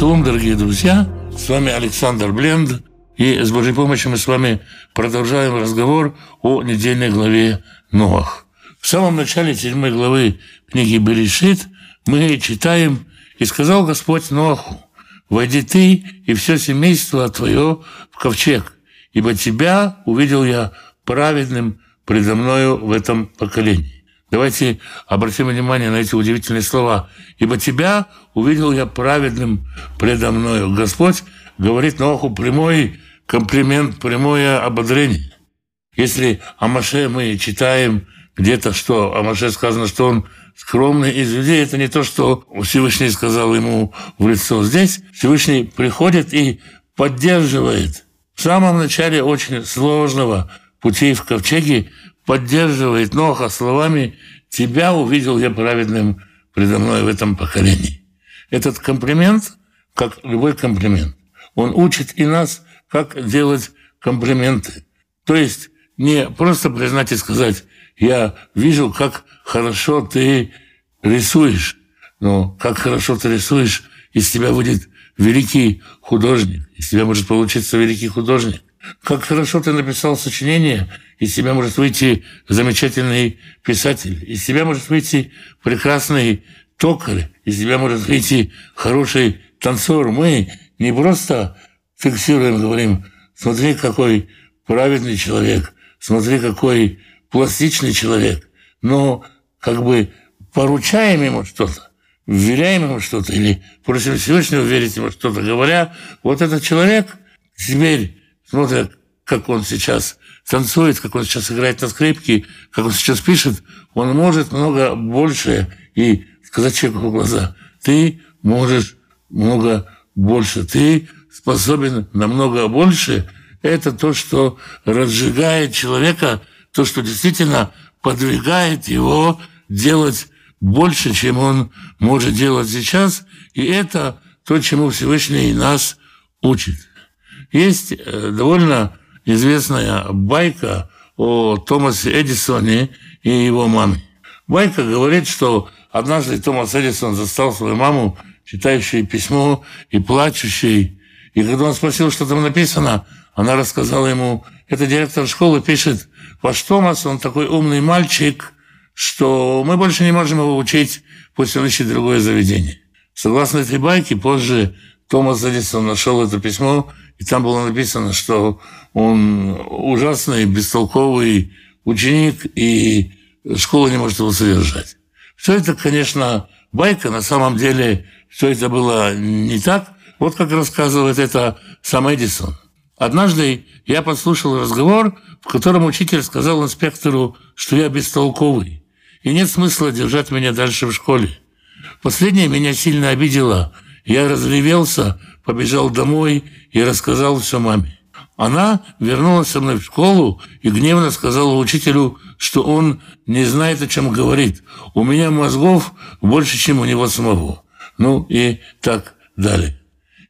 Шалом, дорогие друзья! С вами Александр Бленд. И с Божьей помощью мы с вами продолжаем разговор о недельной главе Ноах. В самом начале седьмой главы книги Берешит мы читаем «И сказал Господь Ноаху, войди ты и все семейство твое в ковчег, ибо тебя увидел я праведным предо мною в этом поколении». Давайте обратим внимание на эти удивительные слова. «Ибо тебя увидел я праведным предо мною». Господь говорит Ноху прямой комплимент, прямое ободрение. Если о Маше мы читаем где-то, что о Маше сказано, что он скромный из людей, это не то, что Всевышний сказал ему в лицо. Здесь Всевышний приходит и поддерживает. В самом начале очень сложного пути в ковчеге поддерживает Ноха словами «Тебя увидел я праведным предо мной в этом поколении». Этот комплимент, как любой комплимент, он учит и нас, как делать комплименты. То есть не просто признать и сказать «Я вижу, как хорошо ты рисуешь», но как хорошо ты рисуешь, из тебя будет великий художник, из тебя может получиться великий художник. Как хорошо ты написал сочинение, из тебя может выйти замечательный писатель, из тебя может выйти прекрасный токарь, из тебя может выйти хороший танцор. Мы не просто фиксируем, говорим, смотри, какой праведный человек, смотри, какой пластичный человек, но как бы поручаем ему что-то, вверяем ему что-то или просим Всевышнего верить ему что-то, говоря, вот этот человек теперь смотря как он сейчас танцует, как он сейчас играет на скрипке, как он сейчас пишет, он может много больше и сказать человеку в глаза, ты можешь много больше, ты способен намного больше. Это то, что разжигает человека, то, что действительно подвигает его делать больше, чем он может делать сейчас. И это то, чему Всевышний нас учит. Есть э, довольно известная байка о Томасе Эдисоне и его маме. Байка говорит, что однажды Томас Эдисон застал свою маму, читающей письмо и плачущей. И когда он спросил, что там написано, она рассказала ему, это директор школы пишет, ваш Томас, он такой умный мальчик, что мы больше не можем его учить, пусть он ищет другое заведение. Согласно этой байке, позже Томас Эдисон нашел это письмо и там было написано, что он ужасный, бестолковый ученик, и школа не может его содержать. Все это, конечно, байка, на самом деле все это было не так. Вот как рассказывает это сам Эдисон. Однажды я послушал разговор, в котором учитель сказал инспектору, что я бестолковый, и нет смысла держать меня дальше в школе. Последнее меня сильно обидело. Я разревелся, побежал домой и рассказал все маме. Она вернулась со мной в школу и гневно сказала учителю, что он не знает, о чем говорит. У меня мозгов больше, чем у него самого. Ну и так далее.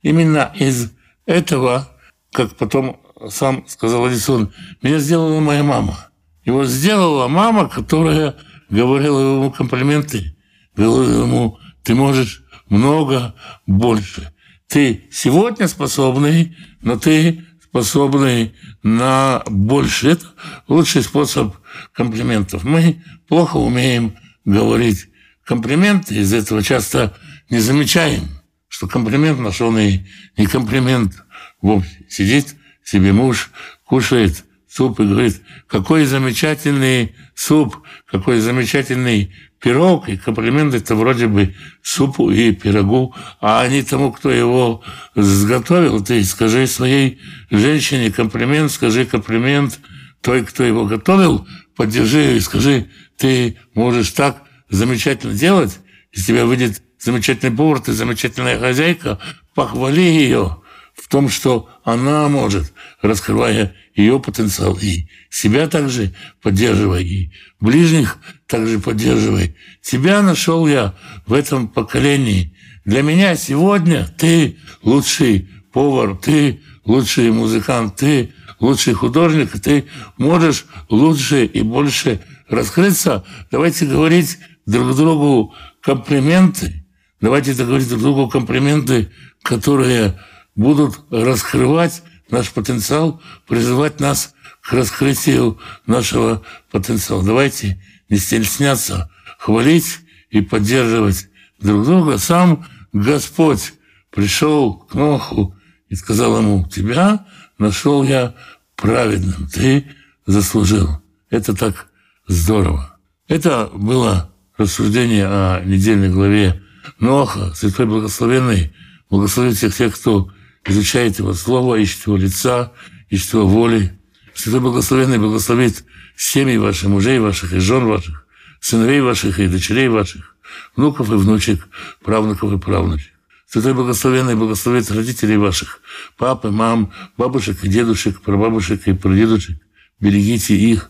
Именно из этого, как потом сам сказал Эдисон, меня сделала моя мама. Его сделала мама, которая говорила ему комплименты, говорила ему, ты можешь много больше. Ты сегодня способный, но ты способный на больше. Это лучший способ комплиментов. Мы плохо умеем говорить комплименты, из этого часто не замечаем, что комплимент наш, он и не комплимент вовсе. Сидит себе муж, кушает суп и говорит, какой замечательный суп, какой замечательный пирог, и комплимент это вроде бы супу и пирогу, а не тому, кто его сготовил. Ты скажи своей женщине комплимент, скажи комплимент той, кто его готовил, поддержи и скажи, ты можешь так замечательно делать, из тебя выйдет замечательный повар, ты замечательная хозяйка, похвали ее в том, что она может, раскрывая ее потенциал, и себя также поддерживая, и ближних также поддерживай. Тебя нашел я в этом поколении. Для меня сегодня ты лучший повар, ты лучший музыкант, ты лучший художник, ты можешь лучше и больше раскрыться. Давайте говорить друг другу комплименты. Давайте говорить друг другу комплименты, которые будут раскрывать наш потенциал, призывать нас к раскрытию нашего потенциала. Давайте не стесняться хвалить и поддерживать друг друга. Сам Господь пришел к Ноху и сказал ему, тебя нашел я праведным, ты заслужил. Это так здорово. Это было рассуждение о недельной главе Ноха, Святой Благословенный, благословит всех кто изучает Его Слово, ищет Его лица, ищет Его воли. Святой Благословенный благословит семьи ваших, мужей ваших и жен ваших, сыновей ваших и дочерей ваших, внуков и внучек, правнуков и правнучек. Святой Благословенный благословит родителей ваших, папы, мам, бабушек и дедушек, прабабушек и прадедушек. Берегите их.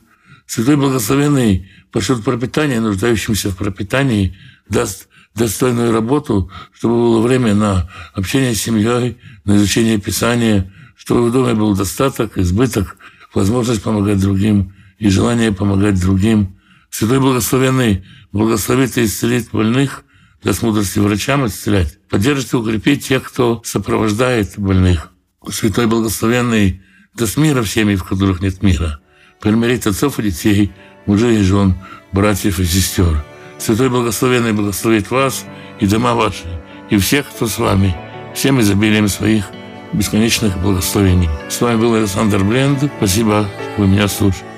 Святой Благословенный пошлет пропитание нуждающимся в пропитании, даст достойную работу, чтобы было время на общение с семьей, на изучение Писания, чтобы в доме был достаток, избыток, возможность помогать другим и желание помогать другим. Святой Благословенный благословит и исцелит больных, даст мудрости врачам исцелять, поддержит и укрепит тех, кто сопровождает больных. Святой Благословенный даст мира в семьи, в которых нет мира, примирит отцов и детей, мужей и жен, братьев и сестер – Святой Благословенный благословит вас и дома ваши, и всех, кто с вами, всем изобилием своих бесконечных благословений. С вами был Александр Бленд. Спасибо, что вы меня слушали.